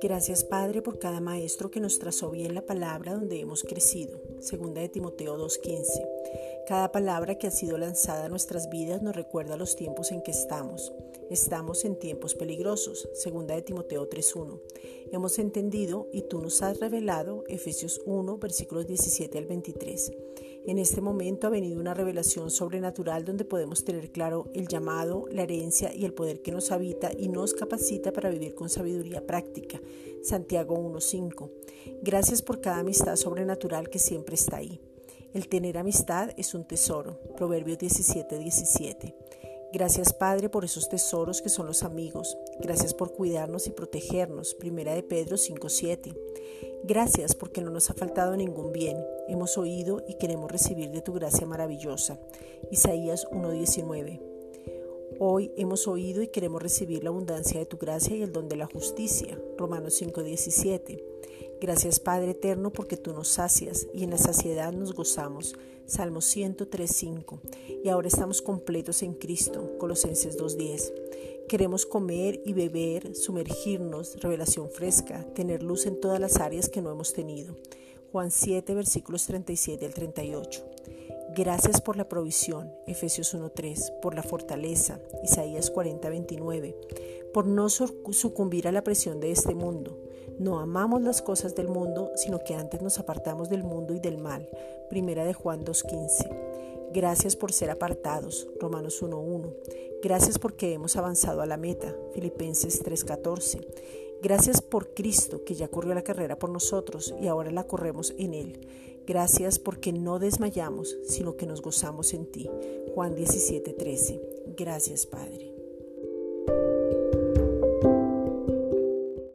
Gracias Padre por cada maestro que nos trazó bien la palabra donde hemos crecido. Segunda de Timoteo 2.15. Cada palabra que ha sido lanzada a nuestras vidas nos recuerda los tiempos en que estamos. Estamos en tiempos peligrosos. Segunda de Timoteo 3.1. Hemos entendido y tú nos has revelado Efesios 1 versículos 17 al 23. En este momento ha venido una revelación sobrenatural donde podemos tener claro el llamado, la herencia y el poder que nos habita y nos capacita para vivir con sabiduría práctica. Santiago 1.5. Gracias por cada amistad sobrenatural que siempre está ahí. El tener amistad es un tesoro. Proverbios 17:17. Gracias Padre por esos tesoros que son los amigos. Gracias por cuidarnos y protegernos. Primera de Pedro 5:7. Gracias porque no nos ha faltado ningún bien. Hemos oído y queremos recibir de tu gracia maravillosa. Isaías 1:19. Hoy hemos oído y queremos recibir la abundancia de tu gracia y el don de la justicia. Romanos 5:17. Gracias Padre eterno porque tú nos sacias y en la saciedad nos gozamos. Salmo 103.5. Y ahora estamos completos en Cristo. Colosenses 2.10. Queremos comer y beber, sumergirnos, revelación fresca, tener luz en todas las áreas que no hemos tenido. Juan 7, versículos 37 al 38. Gracias por la provisión, Efesios 1.3, por la fortaleza, Isaías 40.29, por no sucumbir a la presión de este mundo. No amamos las cosas del mundo, sino que antes nos apartamos del mundo y del mal. Primera de Juan 2.15. Gracias por ser apartados, Romanos 1.1. Gracias porque hemos avanzado a la meta, Filipenses 3.14. Gracias por Cristo que ya corrió la carrera por nosotros y ahora la corremos en Él. Gracias porque no desmayamos, sino que nos gozamos en ti. Juan 17:13. Gracias Padre.